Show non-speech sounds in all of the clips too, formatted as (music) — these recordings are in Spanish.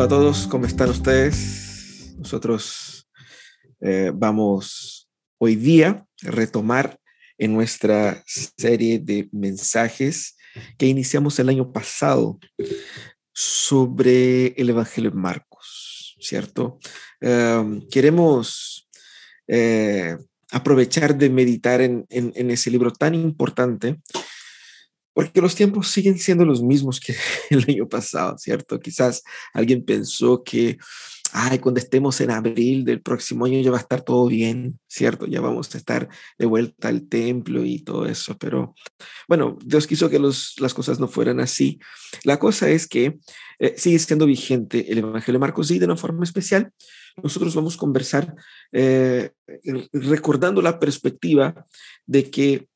Hola a todos, ¿cómo están ustedes? Nosotros eh, vamos hoy día a retomar en nuestra serie de mensajes que iniciamos el año pasado sobre el Evangelio de Marcos, ¿cierto? Em, queremos eh, aprovechar de meditar en, en, ese libro tan importante porque los tiempos siguen siendo los mismos que (laughs) el año pasado, ¿cierto? Quizás alguien pensó que, ay, cuando estemos en abril del próximo año ya va a estar todo bien, ¿cierto? Ya vamos a estar de vuelta al templo y todo eso, pero bueno, Dios quiso que los, las cosas no fueran así. La cosa es que eh, sigue siendo vigente el Evangelio de Marcos y de una forma especial. Nosotros vamos a conversar eh, recordando la perspectiva de que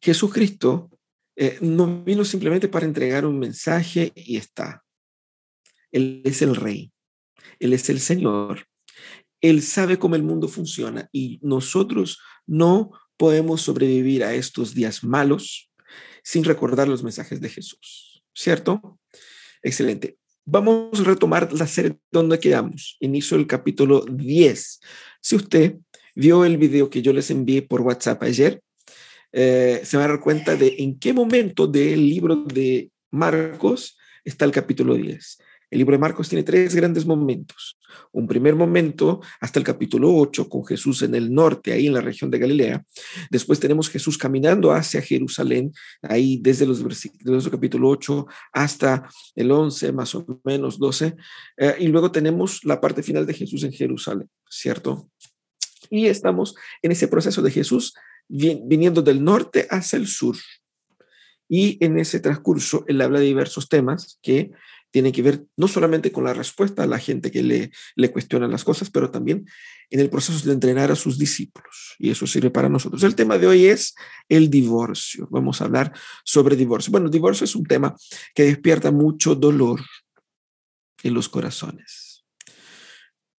Jesucristo eh, no vino simplemente para entregar un mensaje y está. Él es el rey, Él es el Señor, Él sabe cómo el mundo funciona y nosotros no podemos sobrevivir a estos días malos sin recordar los mensajes de Jesús, ¿cierto? Excelente. Vamos a retomar la serie donde quedamos, inicio del capítulo 10. Si usted vio el video que yo les envié por WhatsApp ayer, eh, se va a dar cuenta de en qué momento del libro de Marcos está el capítulo 10. El libro de Marcos tiene tres grandes momentos. Un primer momento hasta el capítulo 8 con Jesús en el norte, ahí en la región de Galilea. Después tenemos Jesús caminando hacia Jerusalén, ahí desde los versículos del capítulo 8 hasta el 11, más o menos 12. Eh, y luego tenemos la parte final de Jesús en Jerusalén, ¿cierto? Y estamos en ese proceso de Jesús viniendo del norte hacia el sur. Y en ese transcurso él habla de diversos temas que tienen que ver no solamente con la respuesta a la gente que le, le cuestiona las cosas, pero también en el proceso de entrenar a sus discípulos. Y eso sirve para nosotros. El tema de hoy es el divorcio. Vamos a hablar sobre divorcio. Bueno, divorcio es un tema que despierta mucho dolor en los corazones.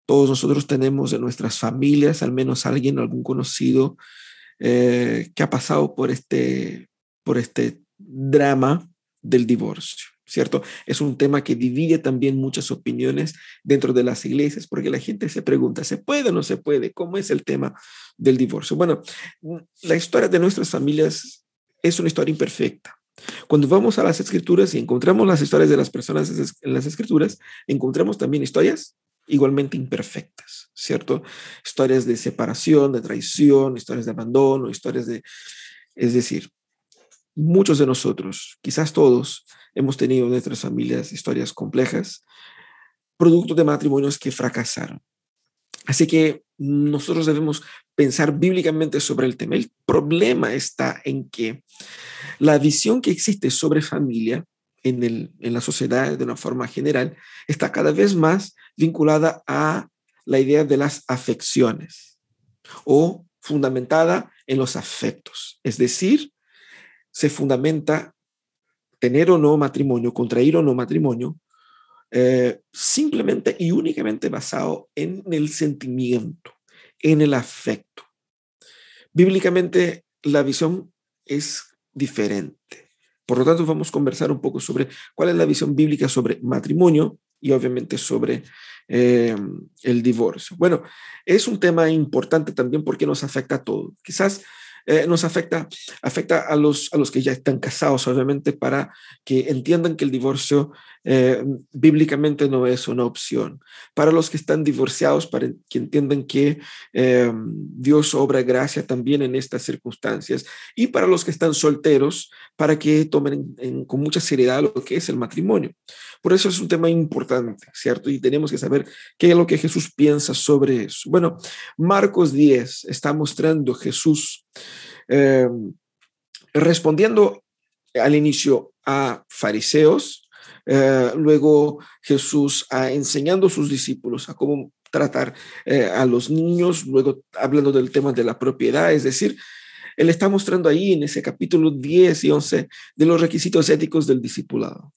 Todos nosotros tenemos en nuestras familias al menos alguien, algún conocido eh, que ha pasado por este, por este drama del divorcio, ¿cierto? Es un tema que divide también muchas opiniones dentro de las iglesias, porque la gente se pregunta, ¿se puede o no se puede? ¿Cómo es el tema del divorcio? Bueno, la historia de nuestras familias es una historia imperfecta. Cuando vamos a las escrituras y encontramos las historias de las personas en las escrituras, encontramos también historias igualmente imperfectas, ¿cierto? Historias de separación, de traición, historias de abandono, historias de... Es decir, muchos de nosotros, quizás todos, hemos tenido en nuestras familias historias complejas, producto de matrimonios que fracasaron. Así que nosotros debemos pensar bíblicamente sobre el tema. El problema está en que la visión que existe sobre familia en, el, en la sociedad de una forma general está cada vez más vinculada a la idea de las afecciones o fundamentada en los afectos. Es decir, se fundamenta tener o no matrimonio, contraer o no matrimonio, eh, simplemente y únicamente basado en el sentimiento, en el afecto. Bíblicamente la visión es diferente. Por lo tanto, vamos a conversar un poco sobre cuál es la visión bíblica sobre matrimonio y obviamente sobre eh, el divorcio. Bueno, es un tema importante también porque nos afecta a todos. Quizás eh, nos afecta, afecta a los, a los que ya están casados, obviamente, para que entiendan que el divorcio eh, bíblicamente no es una opción. Para los que están divorciados, para que entiendan que eh, Dios obra gracia también en estas circunstancias. Y para los que están solteros, para que tomen con mucha seriedad lo que es el matrimonio. Por eso es un tema importante, ¿cierto? Y tenemos que saber qué es lo que Jesús piensa sobre eso. Bueno, Marcos 10 está mostrando Jesús em, respondiendo al inicio a fariseos, eh, luego Jesús a enseñando a sus discípulos a cómo tratar eh, a los niños, luego hablando del tema de la propiedad, es decir, él está mostrando ahí en ese capítulo 10 y 11 de los requisitos éticos del discipulado.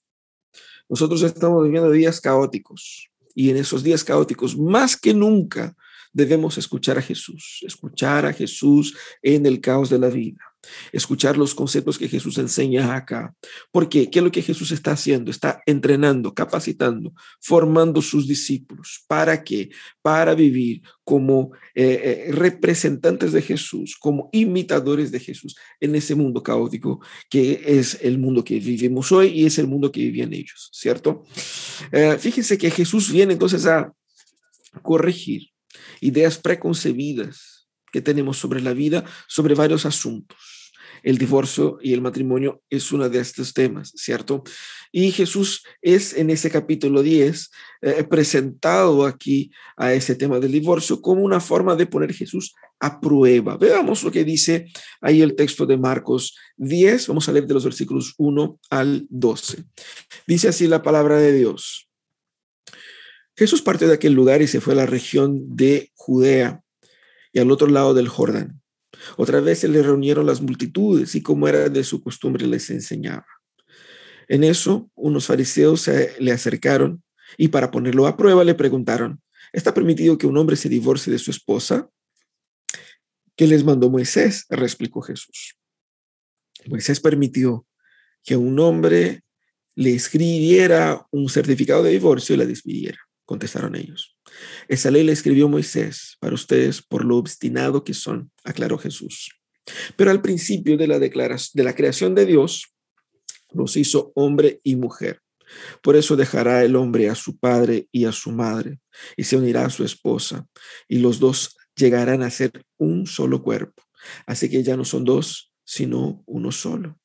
Nosotros estamos viviendo días caóticos y en esos días caóticos, más que nunca, debemos escuchar a Jesús, escuchar a Jesús en el caos de la vida. escuchar los conceptos que Jesús enseña acá. ¿Por qué? ¿Qué es lo que Jesús está haciendo? Está entrenando, capacitando, formando sus discípulos. ¿Para qué? Para vivir como eh, eh, representantes de Jesús, como imitadores de Jesús en ese mundo caótico que es el mundo que vivimos hoy y es el mundo que vivían ellos, ¿cierto? Eh, fíjense que Jesús viene entonces a corregir ideas preconcebidas que tenemos sobre la vida, sobre varios asuntos. El divorcio y el matrimonio es uno de estos temas, ¿cierto? Y Jesús es en ese capítulo 10 eh, presentado aquí a ese tema del divorcio como una forma de poner Jesús a prueba. Veamos lo que dice ahí el texto de Marcos 10, vamos a leer de los versículos 1 al 12. Dice así la palabra de Dios. Jesús partió de aquel lugar y se fue a la región de Judea y al otro lado del Jordán. Otra vez se le reunieron las multitudes y como era de su costumbre les enseñaba. En eso, unos fariseos se le acercaron y para ponerlo a prueba le preguntaron, ¿está permitido que un hombre se divorcie de su esposa? ¿Qué les mandó Moisés? Replicó Jesús. Moisés permitió que un hombre le escribiera un certificado de divorcio y la despidiera, contestaron ellos. Esa ley la escribió Moisés para ustedes por lo obstinado que son, aclaró Jesús. Pero al principio de la, declaración, de la creación de Dios, los hizo hombre y mujer. Por eso dejará el hombre a su padre y a su madre, y se unirá a su esposa, y los dos llegarán a ser un solo cuerpo. Así que ya no son dos, sino uno solo.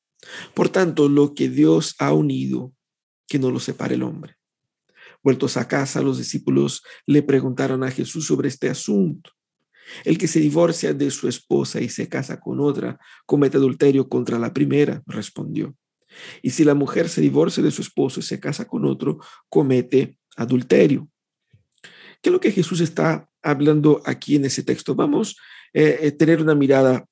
Por tanto, lo que Dios ha unido, que no lo separe el hombre. Vueltos a casa, los discípulos le preguntaron a Jesús sobre este asunto. El que se divorcia de su esposa y se casa con otra comete adulterio contra la primera, respondió. Y si la mujer se divorcia de su esposo y se casa con otro, comete adulterio. ¿Qué es lo que Jesús está hablando aquí en ese texto? Vamos a eh, eh, tener una mirada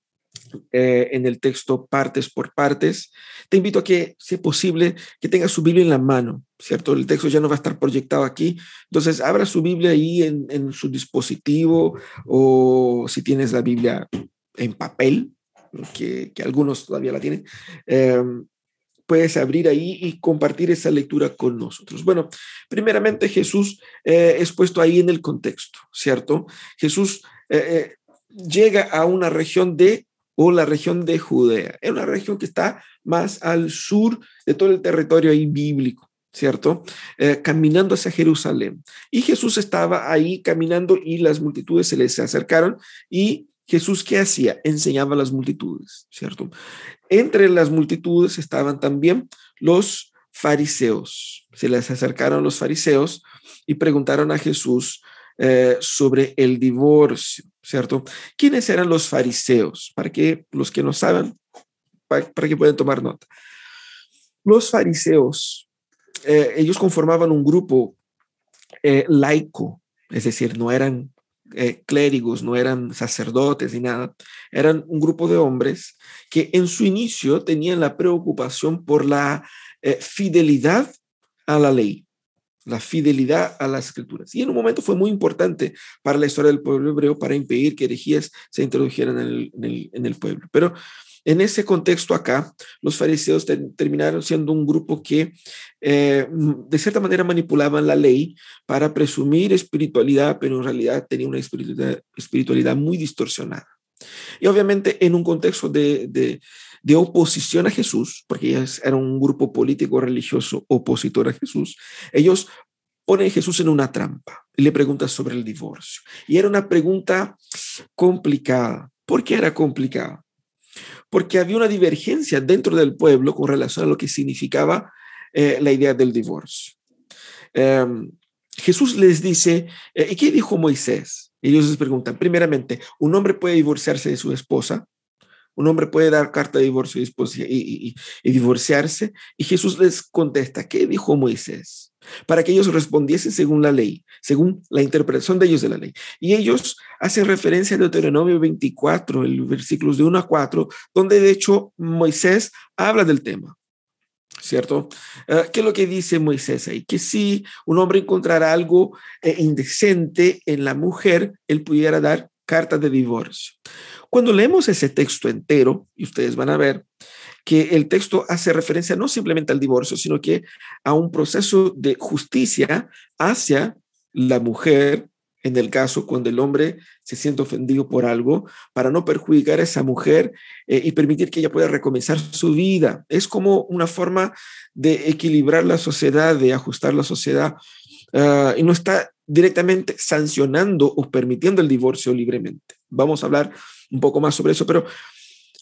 eh, en el texto partes por partes. Te invito a que, si es posible, que tenga su Biblia en la mano, ¿cierto? El texto ya no va a estar proyectado aquí. Entonces, abra su Biblia ahí en, su dispositivo o si tienes la Biblia en papel, que, algunos todavía la tienen. Em, puedes abrir ahí y compartir esa lectura con nosotros. Bueno, primeramente Jesús eh, es puesto ahí en el contexto, ¿cierto? Jesús eh, llega a una región de o la región de Judea. Es una región que está más al sur de todo el territorio ahí bíblico, ¿cierto? Eh, caminando hacia Jerusalén. Y Jesús estaba ahí caminando y las multitudes se les acercaron y Jesús, ¿qué hacía? Enseñaba a las multitudes, ¿cierto? Entre las multitudes estaban también los fariseos. Se les acercaron los fariseos y preguntaron a Jesús eh, sobre el divorcio, ¿cierto? ¿Quiénes eran los fariseos? Para que los que no saben, para, que puedan tomar nota. Los fariseos, eh, ellos conformaban un grupo eh, laico, es decir, no eran clérigos, no eran sacerdotes ni nada, eran un grupo de hombres que en su inicio tenían la preocupación por la fidelidad a la ley la fidelidad a las escrituras. Y en un momento fue muy importante para la historia del pueblo hebreo para impedir que herejías se introdujeran en el, pueblo. Pero en ese contexto acá, los fariseos terminaron siendo un grupo que eh, de cierta manera manipulaban la ley para presumir espiritualidad, pero en realidad tenía una espiritualidad, espiritualidad muy distorsionada. Y obviamente en un contexto de oposición a Jesús, porque ellos eran un grupo político religioso opositor a Jesús, ellos ponen a Jesús en una trampa y le preguntan sobre el divorcio. Y era una pregunta complicada. ¿Por qué era complicada? Porque había una divergencia dentro del pueblo con relación a lo que significaba eh, la idea del divorcio. Em, Jesús les dice, eh, ¿y qué dijo Moisés? Ellos les preguntan, primeramente, ¿un hombre puede divorciarse de su esposa? Un hombre puede dar carta de divorcio y, divorciarse. Y Jesús les contesta, ¿qué dijo Moisés? Para que ellos respondiesen según la ley, según la interpretación de ellos de la ley. Y ellos hacen referencia a Deuteronomio 24, el versículos de 1 a 4, donde de hecho Moisés habla del tema. ¿Cierto? Ah, ¿Qué es lo que dice Moisés ahí? Que si un hombre encontrara algo eh, indecente en la mujer, él pudiera dar carta de divorcio. Cuando leemos ese texto entero, y ustedes van a ver que el texto hace referencia no simplemente al divorcio, sino que a un proceso de justicia hacia la mujer, en el caso cuando el hombre se siente ofendido por algo, para no perjudicar a esa mujer eh, y permitir que ella pueda recomenzar su vida. Es como una forma de equilibrar la sociedad, de ajustar la sociedad, ah, y no está directamente sancionando o permitiendo el divorcio libremente. Vamos a hablar un poco más sobre eso, pero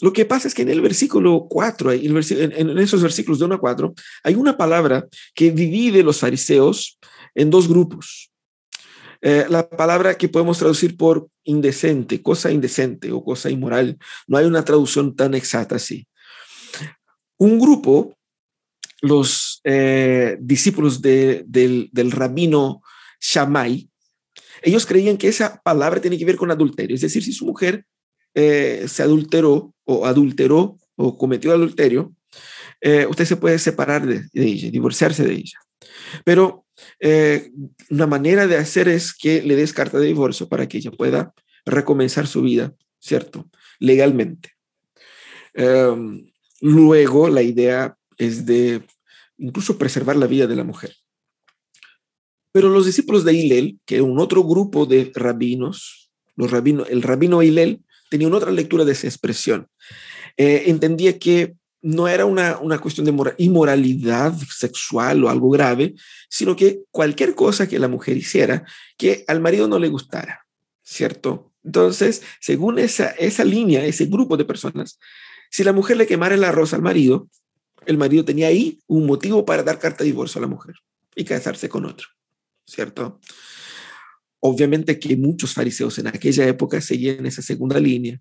lo que pasa es que en el versículo 4, en esos versículos de 1 a 4, hay una palabra que divide los fariseos en dos grupos. Eh, la palabra que podemos traducir por indecente, cosa indecente o cosa inmoral, no hay una traducción tan exacta así. Un grupo, los eh, discípulos del, del rabino Shammai, ellos creían que esa palabra tiene que ver con adulterio, es decir, si su mujer eh, se adulteró o adulteró o cometió adulterio, eh, usted se puede separar de, ella, divorciarse de ella. Pero eh, una manera de hacer es que le des carta de divorcio para que ella pueda recomenzar su vida, ¿cierto? Legalmente. Em, luego, la idea es de incluso preservar la vida de la mujer. Pero los discípulos de Hillel, que un otro grupo de rabinos, los rabinos, el rabino Hillel tenía una otra lectura de esa expresión. Eh, entendía que no era una, una cuestión de inmoralidad sexual o algo grave, sino que cualquier cosa que la mujer hiciera que al marido no le gustara, ¿cierto? Entonces, según esa, esa línea, ese grupo de personas, si la mujer le quemara el arroz al marido, el marido tenía ahí un motivo para dar carta de divorcio a la mujer y casarse con otro. ¿Cierto? Obviamente que muchos fariseos en aquella época seguían esa segunda línea,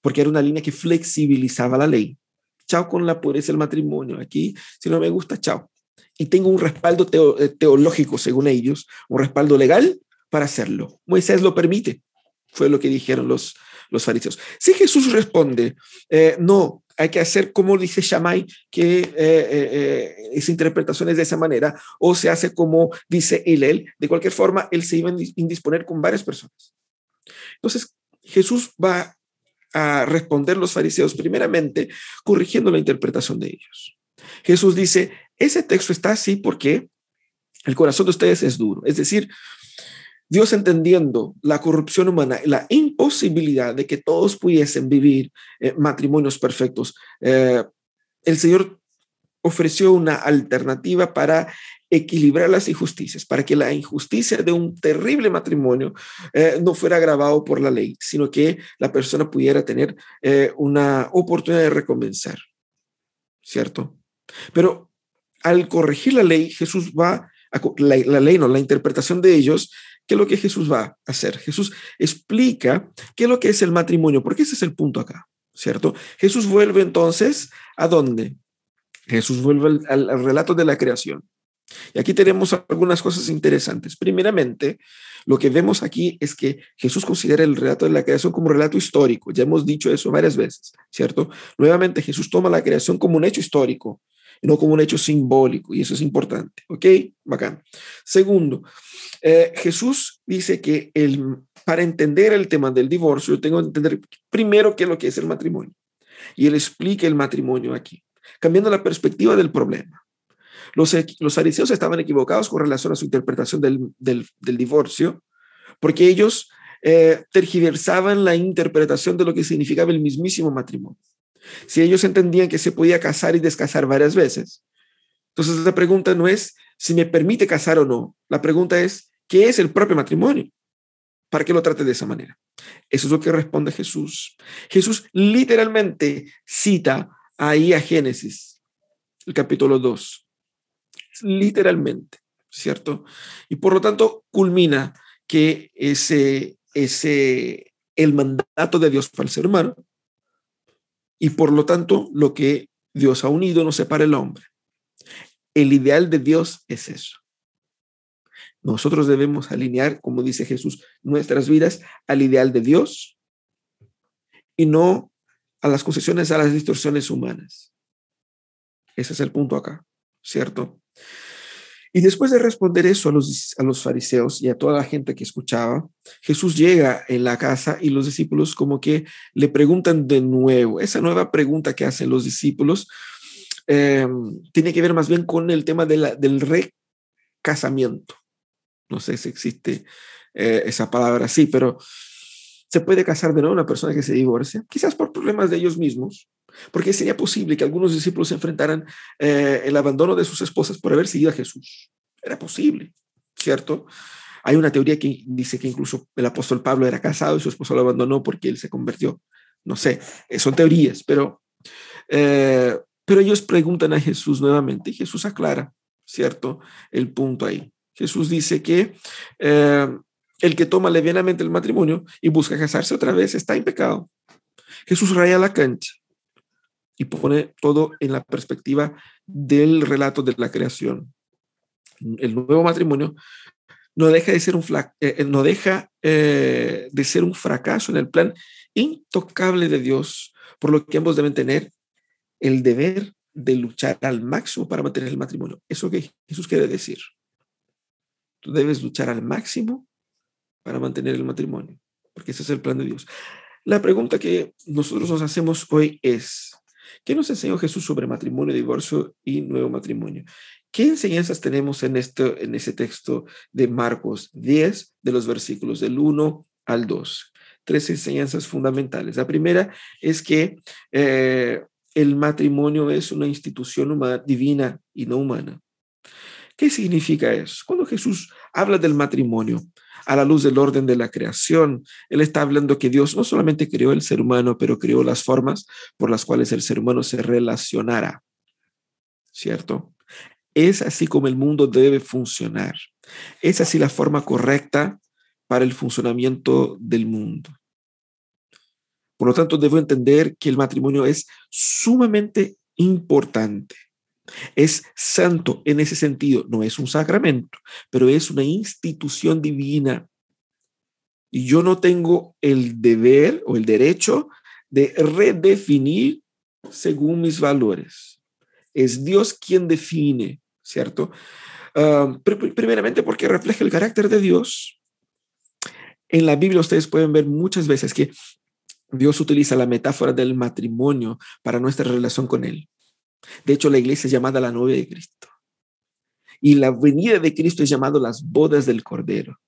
porque era una línea que flexibilizaba la ley. Chao con la pureza del matrimonio. Aquí, si no me gusta, chao. Y tengo un respaldo eh, teológico, según ellos, un respaldo legal para hacerlo. Moisés lo permite, fue lo que dijeron los, los fariseos. Si Jesús responde, eh, no, hay que hacer como dice Shammai, que eh, eh, interpretación es de esa manera, o se hace como dice Hillel. De cualquier forma, él se iba a indisponer con varias personas. Entonces, Jesús va a responder los fariseos primeramente corrigiendo la interpretación de ellos. Jesús dice, ese texto está así porque el corazón de ustedes es duro. Es decir, Dios entendiendo la corrupción humana, la imposibilidad de que todos pudiesen vivir eh, matrimonios perfectos, eh, el Señor ofreció una alternativa para equilibrar las injusticias, para que la injusticia de un terrible matrimonio eh, no fuera agravado por la ley, sino que la persona pudiera tener una oportunidad de recomenzar, ¿cierto? Pero al corregir la ley, Jesús va a, la ley, no, la interpretación de ellos ¿Qué es lo que Jesús va a hacer? Jesús explica qué es lo que es el matrimonio, porque ese es el punto acá, ¿cierto? Jesús vuelve entonces a dónde? Jesús vuelve al, relato de la creación. Y aquí tenemos algunas cosas interesantes. Primeramente, lo que vemos aquí es que Jesús considera el relato de la creación como un relato histórico. Ya hemos dicho eso varias veces, ¿cierto? Nuevamente, Jesús toma la creación como un hecho histórico no como un hecho simbólico, y eso es importante, ¿ok? Bacán. Segundo, eh, Jesús dice que el, para entender el tema del divorcio, yo tengo que entender primero qué es lo que es el matrimonio, y él explica el matrimonio aquí, cambiando la perspectiva del problema. Los, los fariseos estaban equivocados con relación a su interpretación del, del, divorcio, porque ellos eh, tergiversaban la interpretación de lo que significaba el mismísimo matrimonio. Si ellos entendían que se podía casar y descasar varias veces, entonces la pregunta no es si me permite casar o no, la pregunta es, ¿qué es el propio matrimonio? ¿Para qué lo trate de esa manera? Eso es lo que responde Jesús. Jesús literalmente cita ahí a Génesis, el capítulo 2, literalmente, ¿cierto? Y por lo tanto culmina que ese, ese, el mandato de Dios para el ser humano y por lo tanto lo que Dios ha unido no separa el hombre. El ideal de Dios es eso. Nosotros debemos alinear, como dice Jesús, nuestras vidas al ideal de Dios y no a las concesiones, a las distorsiones humanas. Ese es el punto acá, ¿cierto? Y después de responder eso a los, a los fariseos y a toda la gente que escuchaba, Jesús llega en la casa y los discípulos como que le preguntan de nuevo. Esa nueva pregunta que hacen los discípulos eh, tiene que ver más bien con el tema de la, del recasamiento. No sé si existe eh, esa palabra así, pero se puede casar de nuevo una persona que se divorcia, quizás por problemas de ellos mismos, porque sería posible que algunos discípulos enfrentaran eh, el abandono de sus esposas por haber seguido a Jesús. Era posible, ¿cierto? Hay una teoría que dice que incluso el apóstol Pablo era casado y su esposo lo abandonó porque él se convirtió. No sé, eh, son teorías, pero, eh, pero ellos preguntan a Jesús nuevamente y Jesús aclara, ¿cierto? El punto ahí. Jesús dice que el que toma levianamente el matrimonio y busca casarse otra vez está en pecado. Jesús raya la cancha y pone todo en la perspectiva del relato de la creación. El nuevo matrimonio no deja de ser un, eh, eh, no deja, eh, de ser un fracaso en el plan intocable de Dios, por lo que ambos deben tener el deber de luchar al máximo para mantener el matrimonio. Eso que Jesús quiere decir. Tú debes luchar al máximo para mantener el matrimonio, porque ese es el plan de Dios. La pregunta que nosotros nos hacemos hoy es, ¿Qué nos enseñó Jesús sobre matrimonio, divorcio y nuevo matrimonio? ¿Qué enseñanzas tenemos en, este, en ese texto de Marcos 10, de los versículos del 1 al 2? Tres enseñanzas fundamentales. La primera es que eh, el matrimonio es una institución divina y no humana. ¿Qué significa eso? Cuando Jesús habla del matrimonio, a la luz del orden de la creación. Él está hablando que Dios no solamente creó el ser humano, pero creó las formas por las cuales el ser humano se relacionara. ¿Cierto? Es así como el mundo debe funcionar. Es así la forma correcta para el funcionamiento del mundo. Por lo tanto, debo entender que el matrimonio es sumamente importante. Es santo en ese sentido, no es un sacramento, pero es una institución divina. Y yo no tengo el deber o el derecho de redefinir según mis valores. Es Dios quien define, ¿cierto? Ah, primeramente porque refleja el carácter de Dios. En la Biblia ustedes pueden ver muchas veces que Dios utiliza la metáfora del matrimonio para nuestra relación con Él. De hecho, la iglesia es llamada la novia de Cristo. Y la venida de Cristo es llamado las bodas del Cordero.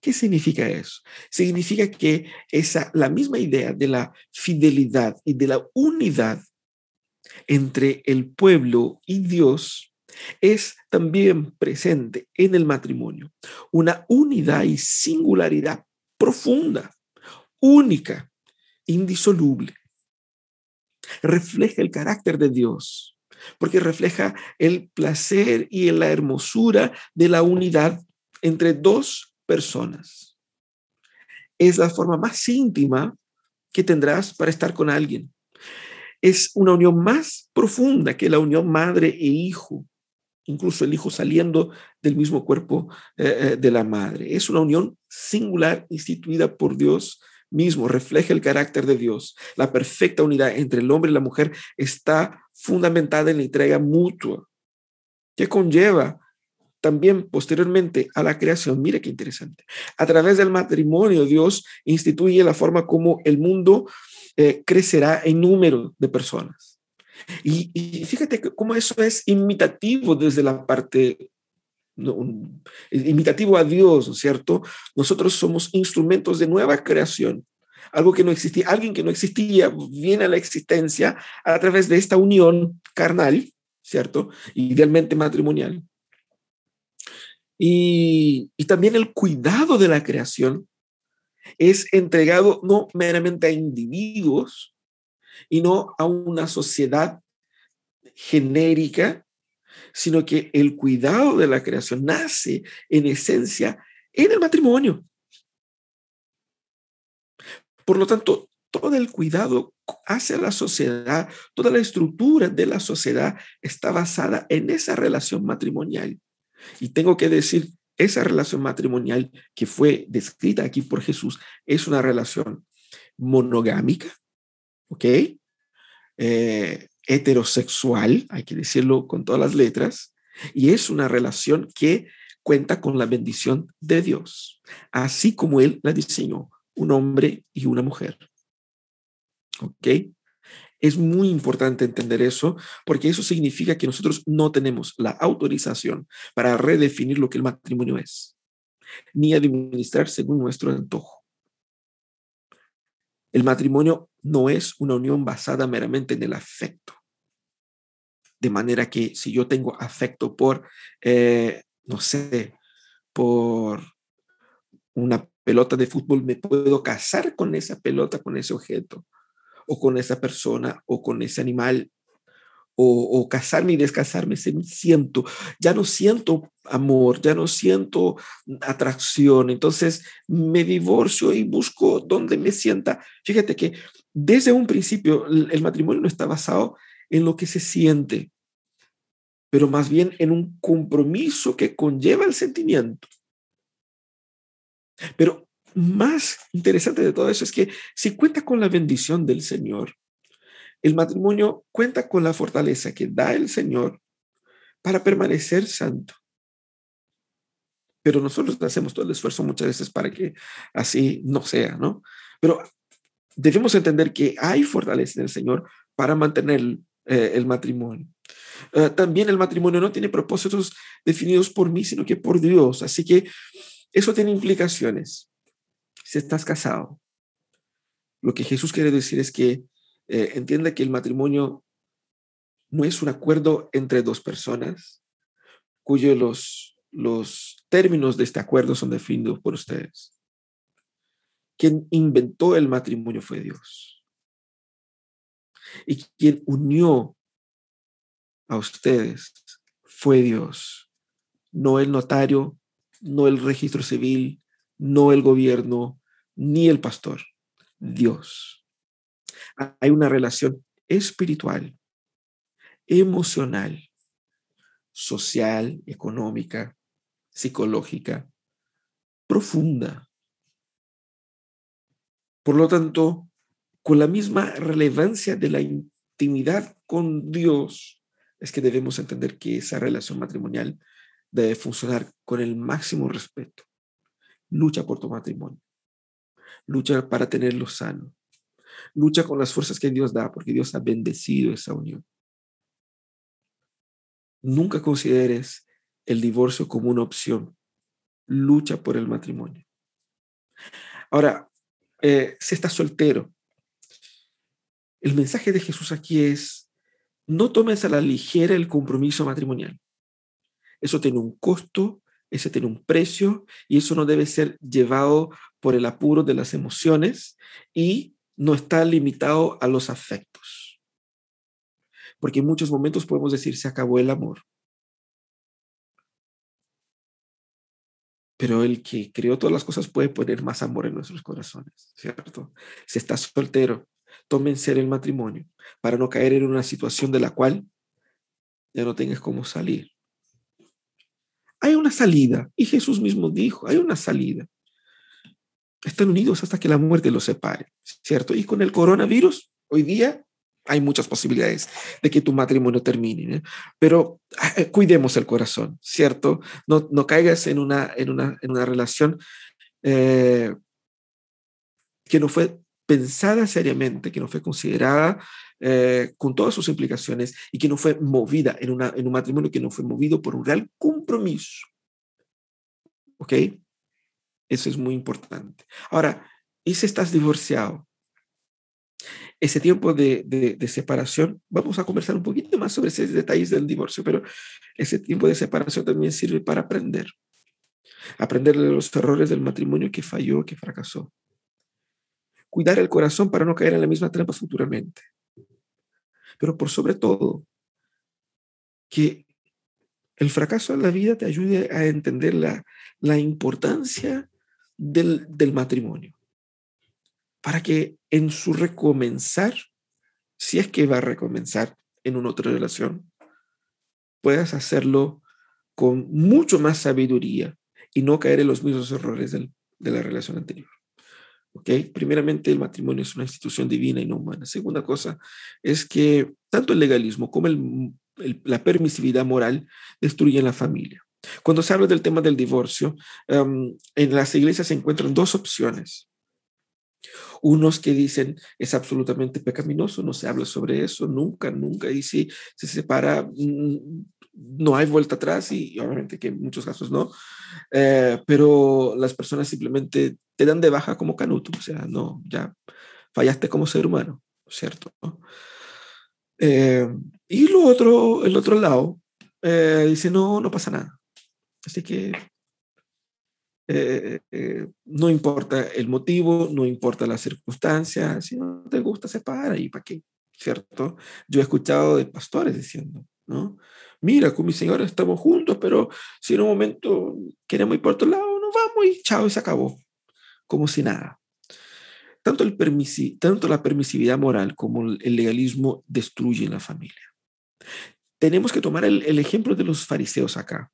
¿Qué significa eso? Significa que esa, la misma idea de la fidelidad y de la unidad entre el pueblo y Dios es también presente en el matrimonio. Una unidad y singularidad profunda, única, indisoluble refleja el carácter de Dios, porque refleja el placer y la hermosura de la unidad entre dos personas. Es la forma más íntima que tendrás para estar con alguien. Es una unión más profunda que la unión madre e hijo, incluso el hijo saliendo del mismo cuerpo eh, eh, de la madre. Es una unión singular instituida por Dios mismo refleja el carácter de Dios. La perfecta unidad entre el hombre y la mujer está fundamentada en la entrega mutua, que conlleva también posteriormente a la creación. Mire qué interesante. A través del matrimonio, Dios instituye la forma como el mundo eh, crecerá en número de personas. Y, y, fíjate cómo eso es imitativo desde la parte imitativo a Dios, ¿no cierto? Nosotros somos instrumentos de nueva creación. Algo que no existía, alguien que no existía viene a la existencia a través de esta unión carnal, ¿cierto? Idealmente matrimonial. Y, y también el cuidado de la creación es entregado no meramente a individuos y no a una sociedad genérica sino que el cuidado de la creación nace en esencia en el matrimonio. Por lo tanto, todo el cuidado hacia la sociedad, toda la estructura de la sociedad está basada en esa relación matrimonial. Y tengo que decir, esa relación matrimonial que fue descrita aquí por Jesús es una relación monogámica, ¿ok? Eh, heterosexual, hay que decirlo con todas las letras, Y es una relación que cuenta con la bendición de Dios, así como Él la diseñó, un hombre y una mujer. ¿Ok? Es muy importante entender eso porque eso significa que nosotros no tenemos la autorización para redefinir lo que el matrimonio es, ni administrar según nuestro antojo. El matrimonio no es una unión basada meramente en el afecto. De manera que si yo tengo afecto por, eh, no sé, por una pelota de fútbol, me puedo casar con esa pelota, con ese objeto o con esa persona o con ese animal o, casarme y descasarme, siento, ya no siento amor, ya no siento atracción, entonces me divorcio y busco donde me sienta. Fíjate que desde un principio el matrimonio no está basado en lo que se siente, pero más bien en un compromiso que conlleva el sentimiento. Pero más interesante de todo eso es que si cuenta con la bendición del Señor, el matrimonio cuenta con la fortaleza que da el Señor para permanecer santo. Pero nosotros hacemos todo el esfuerzo muchas veces para que así no sea, ¿no? Pero debemos entender que hay fortaleza en el Señor para mantener eh, el matrimonio. Eh, también el matrimonio no tiene propósitos definidos por mí, sino que por Dios. Así que eso tiene implicaciones si estás casado, lo que Jesús quiere decir es que eh, entienda que el matrimonio no es un acuerdo entre dos personas cuyos los, los términos de este acuerdo son definidos por ustedes. Quien inventó el matrimonio fue Dios. Y quien unió a ustedes fue Dios, no el notario, no el registro civil, no el gobierno, ni el pastor, Dios. Hay una relación espiritual, emocional, social, económica, psicológica, profunda. Por lo tanto, con la misma relevancia de la intimidad con Dios, es que debemos entender que esa relación matrimonial debe funcionar con el máximo respeto. Lucha por tu matrimonio lucha para tenerlo sano. Lucha con las fuerzas que Dios da, porque Dios ha bendecido esa unión. Nunca consideres el divorcio como una opción. Lucha por el matrimonio. Ahora, eh, si estás soltero, el mensaje de Jesús aquí es, no tomes a la ligera el compromiso matrimonial. Eso tiene un costo, ese tiene un precio y eso no debe ser llevado por el apuro de las emociones y no está limitado a los afectos. Porque en muchos momentos podemos decir, se acabó el amor. Pero el que creó todas las cosas puede poner más amor en nuestros corazones, ¿cierto? Si estás soltero, tomen ser el matrimonio para no caer en una situación de la cual ya no tengas cómo salir. Hay una salida, y Jesús mismo dijo, hay una salida. Están unidos hasta que la muerte los separe, ¿cierto? Y con el coronavirus, hoy día hay muchas posibilidades de que tu matrimonio termine, ¿eh? pero ah, eh, cuidemos el corazón, ¿cierto? No, no caigas en una, en una, en una relación eh, que no fue pensada seriamente, que no fue considerada eh, con todas sus implicaciones y que no fue movida en, una, en un matrimonio que no fue movido por un real compromiso. ¿Ok? Eso es muy importante. Ahora, ¿y si estás divorciado? Ese tiempo de, de, separación, vamos a conversar un poquito más sobre esos detalles del divorcio, pero ese tiempo de separación también sirve para aprender. Aprender de los errores del matrimonio que falló, que fracasó. Cuidar el corazón para no caer en la misma trampa futuramente pero por sobre todo, que el fracaso en la vida te ayude a entender la, la importancia del, del matrimonio, para que en su recomenzar, si es que va a recomenzar en una otra relación, puedas hacerlo con mucho más sabiduría y no caer en los mismos errores del, de la relación anterior. Primeramente, el matrimonio es una institución divina y no humana. Segunda cosa es que tanto el legalismo como el, la permisividad moral destruye la familia. Cuando se habla del tema del divorcio, em, en las iglesias se encuentran dos opciones. Unos que dicen es absolutamente pecaminoso, no se habla sobre eso, nunca, nunca, y si se separa, mm, no hay vuelta atrás, y obviamente que en muchos casos no, eh, pero las personas simplemente te dan de baja como canuto, o sea, no, ya fallaste como ser humano, ¿cierto? Eh, y lo otro, el otro lado, eh, dice, no, no pasa nada. Así que no importa el motivo, no importa la circunstancia, si no te gusta, se para y para qué, ¿cierto? Yo he escuchado de pastores diciendo, ¿no? Mira, con mi señora estamos juntos, pero si en un momento queremos ir por otro lado, nos vamos y chao, y se acabó, como si nada. Tanto, el permisi tanto la permisividad moral como el legalismo destruyen la familia. Tenemos que tomar el ejemplo de los fariseos acá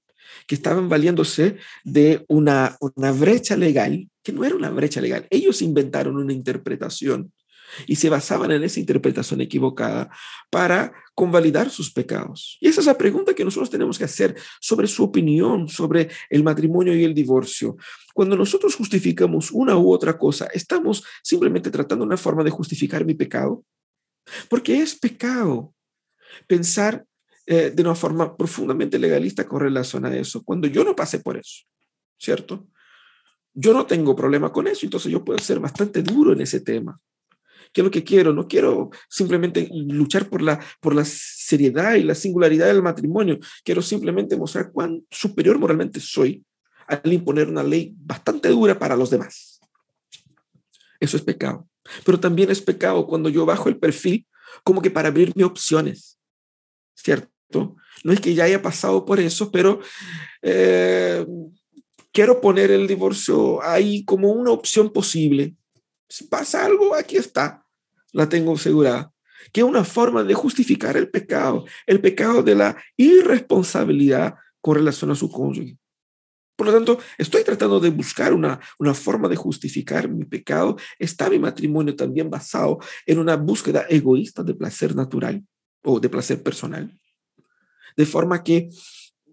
que estaban valiéndose de una, una brecha legal, que no era una brecha legal. Ellos inventaron una interpretación y se basaban en esa interpretación equivocada para convalidar sus pecados. Y esa es la pregunta que nosotros tenemos que hacer sobre su opinión sobre el matrimonio y el divorcio. Cuando nosotros justificamos una u otra cosa, ¿estamos simplemente tratando una forma de justificar mi pecado? Porque es pecado pensar eh, de una forma profundamente legalista con relación a eso, cuando yo no pasé por eso, ¿cierto? Yo no tengo problema con eso, entonces yo puedo ser bastante duro en ese tema. ¿Qué es lo que quiero? No quiero simplemente luchar por la, por la seriedad y la singularidad del matrimonio. Quiero simplemente mostrar cuán superior moralmente soy al imponer una ley bastante dura para los demás. Eso es pecado. Pero también es pecado cuando yo bajo el perfil como que para abrirme opciones, ¿cierto? No es que ya haya pasado por eso, pero eh, quiero poner el divorcio ahí como una opción posible. Si pasa algo, aquí está, la tengo asegurada. Que es una forma de justificar el pecado, el pecado de la irresponsabilidad con relación a su cónyuge. Por lo tanto, estoy tratando de buscar una, una forma de justificar mi pecado. ¿Está mi matrimonio también basado en una búsqueda egoísta de placer natural o de placer personal? De forma que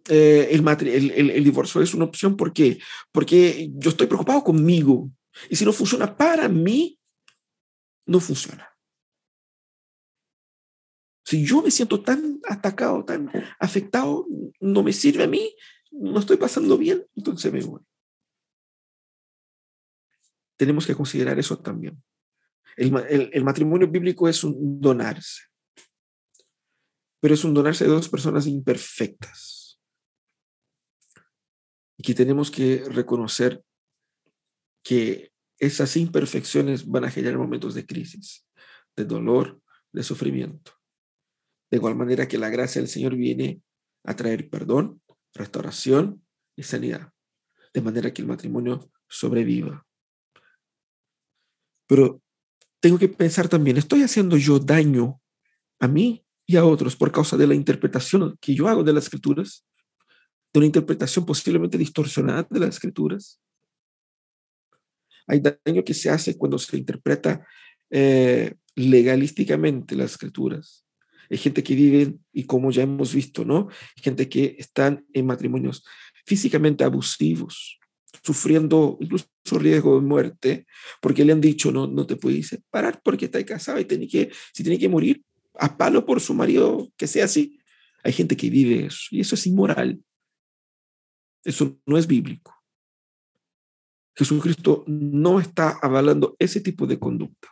eh, el, el, divorcio es una opción. ¿Por qué? Porque yo estoy preocupado conmigo. Y si no funciona para mí, no funciona. Si yo me siento tan atacado, tan afectado, no me sirve a mí, no estoy pasando bien, entonces me voy. Tenemos que considerar eso también. el matrimonio bíblico es un donarse pero es un donarse de dos personas imperfectas. Y que tenemos que reconocer que esas imperfecciones van a generar momentos de crisis, de dolor, de sufrimiento. De igual manera que la gracia del Señor viene a traer perdón, restauración y sanidad, de manera que el matrimonio sobreviva. Pero tengo que pensar también, ¿estoy haciendo yo daño a mí y a otros por causa de la interpretación que yo hago de las escrituras, de una interpretación posiblemente distorsionada de las escrituras. Hay daño que se hace cuando se interpreta eh, legalísticamente las escrituras. Hay gente que vive, y como ya hemos visto, ¿no? gente que están en matrimonios físicamente abusivos, sufriendo incluso riesgo de muerte, porque le han dicho, no, no te puedes separar porque estás casado y tiene que, si tiene que morir, a palo por su marido que sea así. Hay gente que vive eso y eso es inmoral. Eso no es bíblico. Jesucristo no está avalando ese tipo de conducta.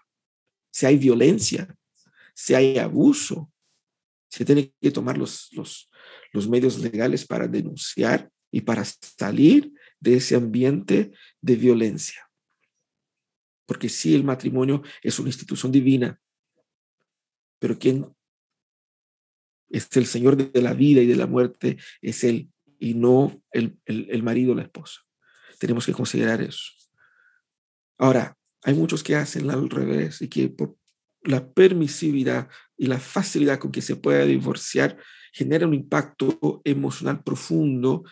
Si hay violencia, si hay abuso, se tiene que tomar los, los, los medios legales para denunciar y para salir de ese ambiente de violencia. Porque si el matrimonio es una institución divina, pero quien es el Señor de la vida y de la muerte es Él y no el, el, marido o la esposa. Tenemos que considerar eso. Ahora, hay muchos que hacen al revés y que por la permisividad y la facilidad con que se puede divorciar genera un impacto emocional profundo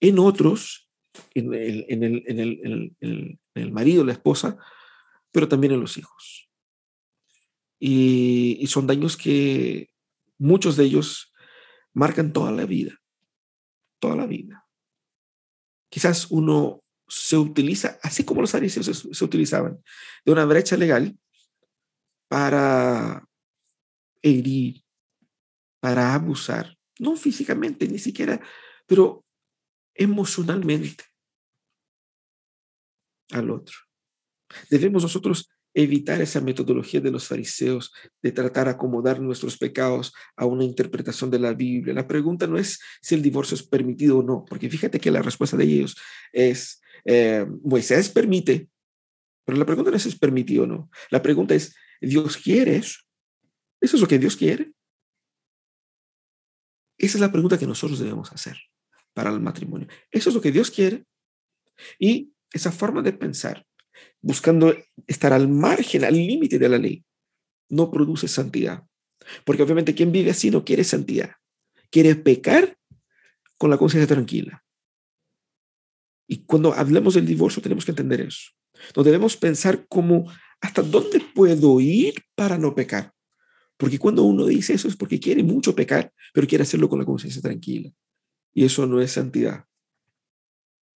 en otros, en el, en el, en el, en el marido, la esposa, pero también en los hijos y, son daños que muchos de ellos marcan toda la vida, toda la vida. Quizás uno se utiliza, así como los fariseos se, utilizaban, de una brecha legal para herir, para abusar, no físicamente, ni siquiera, pero emocionalmente al otro. Debemos nosotros evitar esa metodología de los fariseos de tratar de acomodar nuestros pecados a una interpretación de la Biblia. La pregunta no es si el divorcio es permitido o no, porque fíjate que la respuesta de ellos es, eh, Moisés permite, pero la pregunta no es si es permitido o no. La pregunta es, ¿Dios quiere eso? ¿Eso es lo que Dios quiere? Esa es la pregunta que nosotros debemos hacer para el matrimonio. ¿Eso es lo que Dios quiere? Y esa forma de pensar buscando estar al margen, al límite de la ley, no produce santidad. Porque obviamente quien vive así no quiere santidad, quiere pecar con la conciencia tranquila. Y cuando hablamos del divorcio tenemos que entender eso. No debemos pensar como hasta dónde puedo ir para no pecar. Porque cuando uno dice eso es porque quiere mucho pecar, pero quiere hacerlo con la conciencia tranquila. Y eso no es santidad.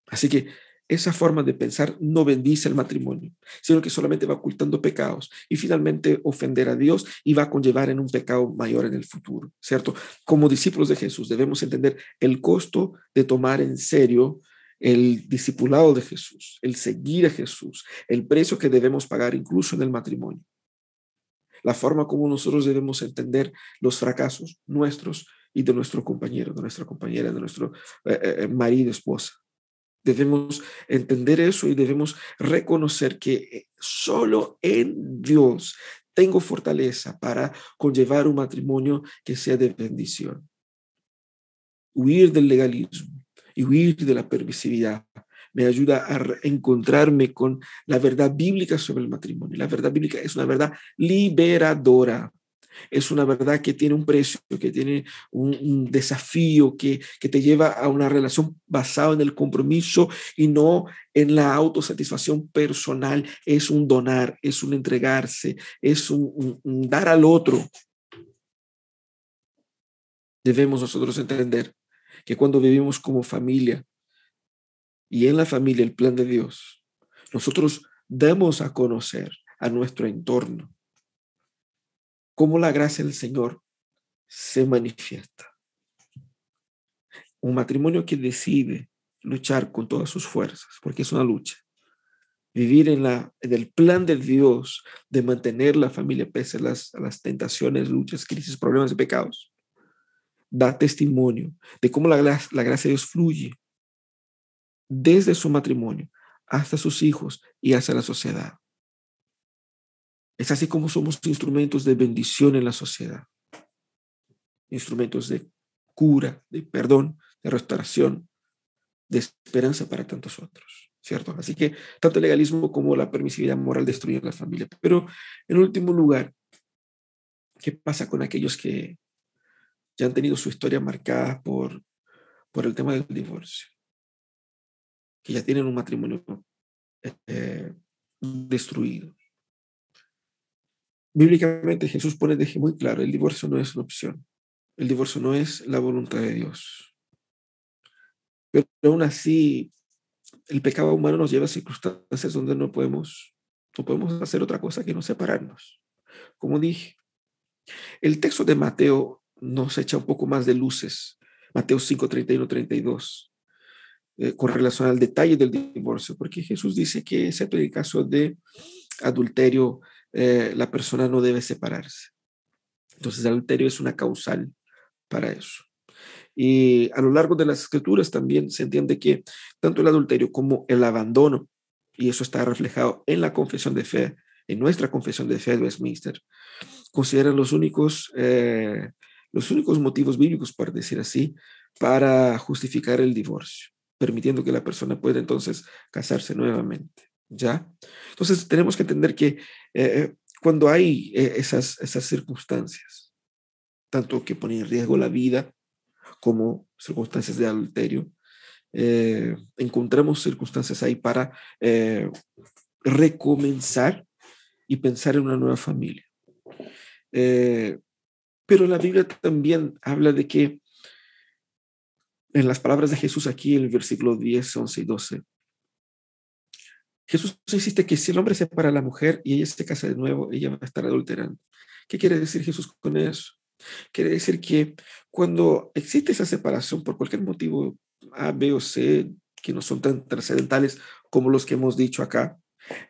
Así que esa forma de pensar no bendice el matrimonio, sino que solamente va ocultando pecados y finalmente ofender a Dios y va a conllevar en un pecado mayor en el futuro, ¿cierto? Como discípulos de Jesús debemos entender el costo de tomar en serio el discipulado de Jesús, el seguir a Jesús, el precio que debemos pagar incluso en el matrimonio. La forma como nosotros debemos entender los fracasos nuestros y de nuestro compañero, de nuestra compañera, de nuestro eh, eh, eh, marido, esposa. Debemos entender eso y debemos reconocer que eh, solo en Dios tengo fortaleza para conllevar un matrimonio que sea de bendición. Huir del legalismo y huir de la permisividad me ayuda a encontrarme con la verdad bíblica sobre el matrimonio. La verdad bíblica es una verdad liberadora es una verdad que tiene un precio, que tiene un, desafío, que, que, te lleva a una relación basada en el compromiso y no en la autosatisfacción personal. Es un donar, es un entregarse, es un, un dar al otro. Debemos nosotros entender que cuando vivimos como familia y en la familia el plan de Dios, nosotros damos a conocer a nuestro entorno cómo la gracia del Señor se manifiesta. Un matrimonio que decide luchar con todas sus fuerzas, porque es una lucha. Vivir en, la, en el plan de Dios de mantener la familia pese a las, tentaciones, luchas, crisis, problemas y pecados. Da testimonio de cómo la, la gracia de Dios fluye desde su matrimonio hasta sus hijos y hasta la sociedad. Es así como somos instrumentos de bendición en la sociedad, instrumentos de cura, de perdón, de restauración, de esperanza para tantos otros, ¿cierto? Así que tanto el legalismo como la permisividad moral destruyen la familia. Pero en último lugar, ¿qué pasa con aquellos que ya han tenido su historia marcada por, por el tema del divorcio? Que ya tienen un matrimonio eh, destruido Bíblicamente Jesús pone deje muy claro, el divorcio no es una opción. El divorcio no es la voluntad de Dios. Pero aún así, el pecado humano nos lleva a circunstancias donde no podemos, no podemos hacer otra cosa que no separarnos. Como dije, el texto de Mateo nos echa un poco más de luces. Mateo 5, 31, 32, con relación al detalle del divorcio, porque Jesús dice que, excepto en el caso de adulterio, eh, la persona no debe separarse. Entonces, el adulterio es una causal para eso. Y a lo largo de las escrituras también se entiende que tanto el adulterio como el abandono, y eso está reflejado en la confesión de fe, en nuestra confesión de fe de Westminster, consideran los únicos, eh, los únicos motivos bíblicos, por decir así, para justificar el divorcio, permitiendo que la persona pueda entonces casarse nuevamente. ¿Ya? Entonces tenemos que entender que eh, cuando hay eh, esas, esas circunstancias, tanto que ponen en riesgo la vida como circunstancias de adulterio, eh, encontramos circunstancias ahí para recomenzar y pensar en una nueva familia. pero la Biblia también habla de que en las palabras de Jesús aquí en el versículo 10, 11 y 12. Jesús insiste que si el hombre separa a la mujer y ella se casa de nuevo, ella va a estar adulterando. ¿Qué quiere decir Jesús con eso? Quiere decir que cuando existe esa separación por cualquier motivo A, B o C, que no son tan trascendentales como los que hemos dicho acá,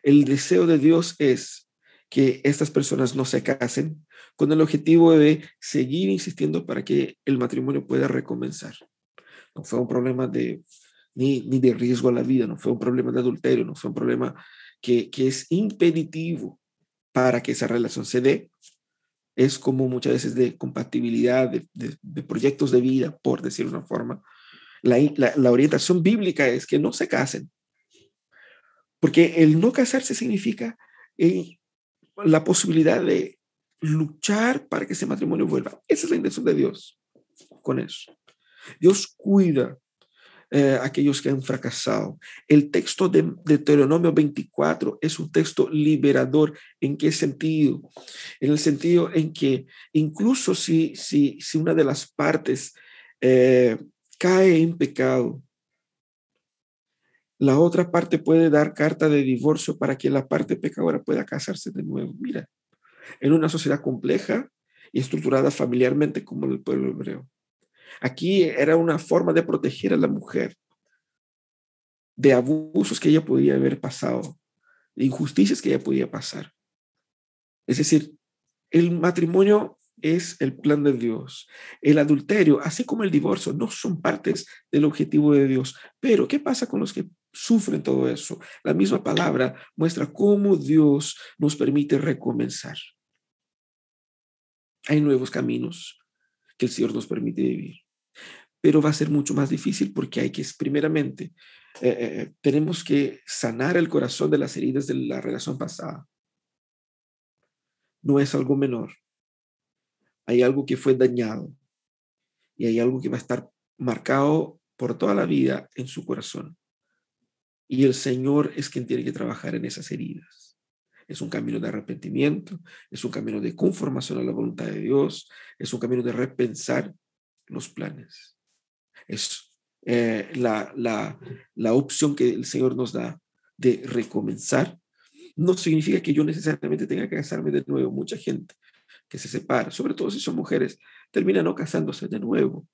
el deseo de Dios es que estas personas no se casen con el objetivo de seguir insistiendo para que el matrimonio pueda recomenzar. No fue un problema de ni, ni de riesgo a la vida, no fue un problema de adulterio, no fue un problema que, que es impeditivo para que esa relación se dé. Es como muchas veces de compatibilidad de, de, proyectos de vida, por decir una forma. La, la, orientación bíblica es que no se casen, porque el no casarse significa la posibilidad de luchar para que ese matrimonio vuelva. Esa es la intención de Dios con eso. Dios cuida eh, aquellos que han fracasado. El texto de Deuteronomio 24 es un texto liberador. ¿En qué sentido? En el sentido en que incluso si, si, si una de las partes eh, cae en pecado, la otra parte puede dar carta de divorcio para que la parte pecadora pueda casarse de nuevo. Mira, en una sociedad compleja y estructurada familiarmente como el pueblo hebreo. Aquí era una forma de proteger a la mujer de abusos que ella podía haber pasado, de injusticias que ella podía pasar. Es decir, el matrimonio es el plan de Dios. El adulterio, así como el divorcio, no son partes del objetivo de Dios. Pero, ¿qué pasa con los que sufren todo eso? La misma palabra muestra cómo Dios nos permite recomenzar. Hay nuevos caminos que el Señor nos permite vivir pero va a ser mucho más difícil porque hay que, primeramente, eh, eh, eh, tenemos que sanar el corazón de las heridas de la relación pasada. No es algo menor. Hay algo que fue dañado y hay algo que va a estar marcado por toda la vida en su corazón. Y el Señor es quien tiene que trabajar en esas heridas. Es un camino de arrepentimiento, es un camino de conformación a la voluntad de Dios, es un camino de repensar los planes es eh, la, la, la opción que el Señor nos da de recomenzar. No significa que yo necesariamente tenga que casarme de nuevo. Mucha gente que se separa, sobre todo si son mujeres, termina no casándose de nuevo.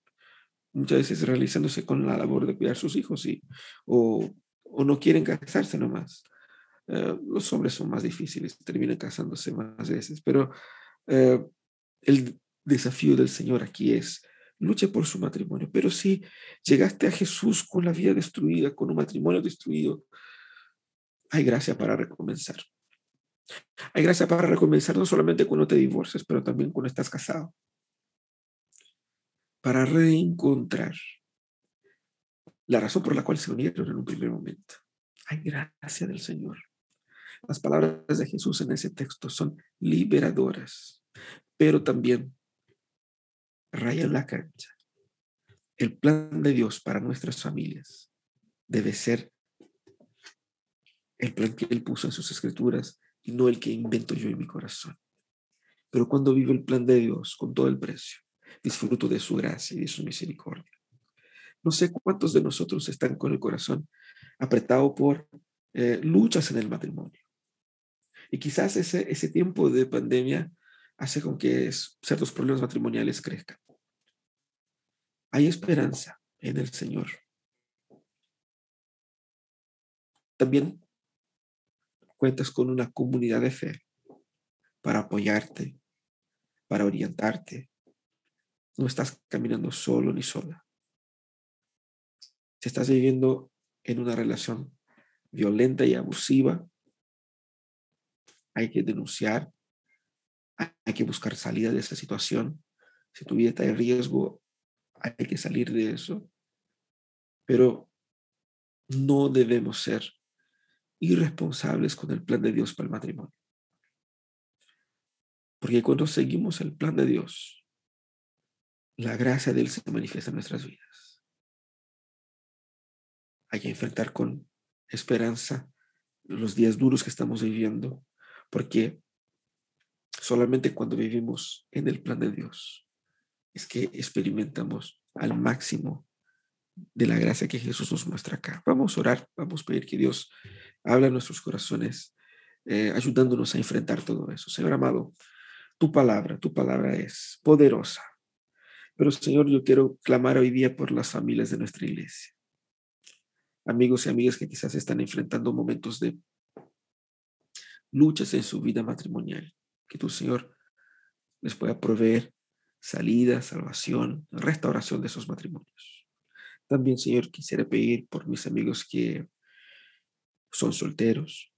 Muchas veces realizándose con la labor de cuidar a sus hijos y, o, o no quieren casarse nomás. Uh, los hombres son más difíciles, terminan casándose más veces, pero uh, el desafío del Señor aquí es luche por su matrimonio. Pero si llegaste a Jesús con la vida destruida, con un matrimonio destruido, hay gracia para recomenzar. Hay gracia para recomenzar no solamente cuando te divorcias, pero también cuando estás casado. Para reencontrar la razón por la cual se unieron en un primer momento. Hay gracia del Señor. Las palabras de Jesús en ese texto son liberadoras, pero también raya la cancha. El plan de Dios para nuestras familias debe ser el plan que Él puso en sus escrituras y no el que invento yo en mi corazón. Pero cuando vivo el plan de Dios con todo el precio, disfruto de su gracia y de su misericordia. No sé cuántos de nosotros están con el corazón apretado por eh, luchas en el matrimonio. Y quizás ese, ese tiempo de pandemia hace con que ciertos problemas matrimoniales crezcan. Hay esperanza en el Señor. También cuentas con una comunidad de fe para apoyarte, para orientarte. No estás caminando solo ni sola. Si estás viviendo en una relación violenta y abusiva, hay que denunciar hay que buscar salida de esa situación. Si tu vida está en riesgo, hay que salir de eso. Pero no debemos ser irresponsables con el plan de Dios para el matrimonio. Porque cuando seguimos el plan de Dios, la gracia de Él se manifiesta en nuestras vidas. Hay que enfrentar con esperanza los días duros que estamos viviendo, porque Solamente cuando vivimos en el plan de Dios es que experimentamos al máximo de la gracia que Jesús nos muestra acá. Vamos a orar, vamos a pedir que Dios hable a nuestros corazones, eh, ayudándonos a enfrentar todo eso. Señor amado, tu palabra, tu palabra es poderosa. Pero Señor, yo quiero clamar hoy día por las familias de nuestra iglesia. Amigos y amigas que quizás están enfrentando momentos de luchas en su vida matrimonial. Que tu Señor les pueda proveer salida, salvación, restauración de esos matrimonios. También, Señor, quisiera pedir por mis amigos que son solteros,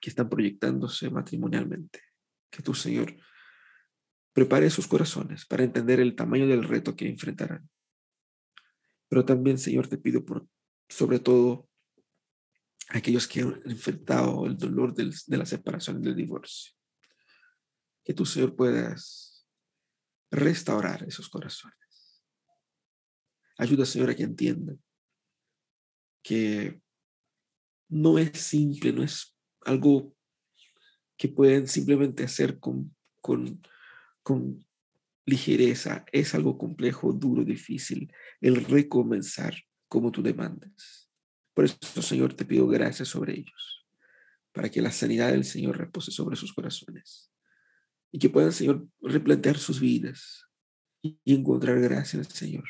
que están proyectándose matrimonialmente. Que tu Señor prepare sus corazones para entender el tamaño del reto que enfrentarán. Pero también, Señor, te pido por, sobre todo, aquellos que han enfrentado el dolor de la separación del divorcio. Que tu Señor puedas restaurar esos corazones. Ayuda, Señor, a que entiendan que no es simple, no es algo que pueden simplemente hacer con, con, con ligereza. Es algo complejo, duro, difícil, el recomenzar como tú demandas. Por eso, Señor, te pido gracias sobre ellos, para que la sanidad del Señor repose sobre sus corazones y que puedan, Señor, replantear sus vidas y encontrar gracia en el Señor,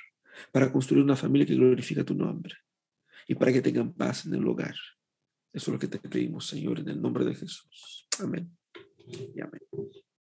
para construir una familia que glorifica tu nombre y para que tengan paz en el hogar. Eso es lo que te pedimos, Señor, en el nombre de Jesús. Amén. Y amén.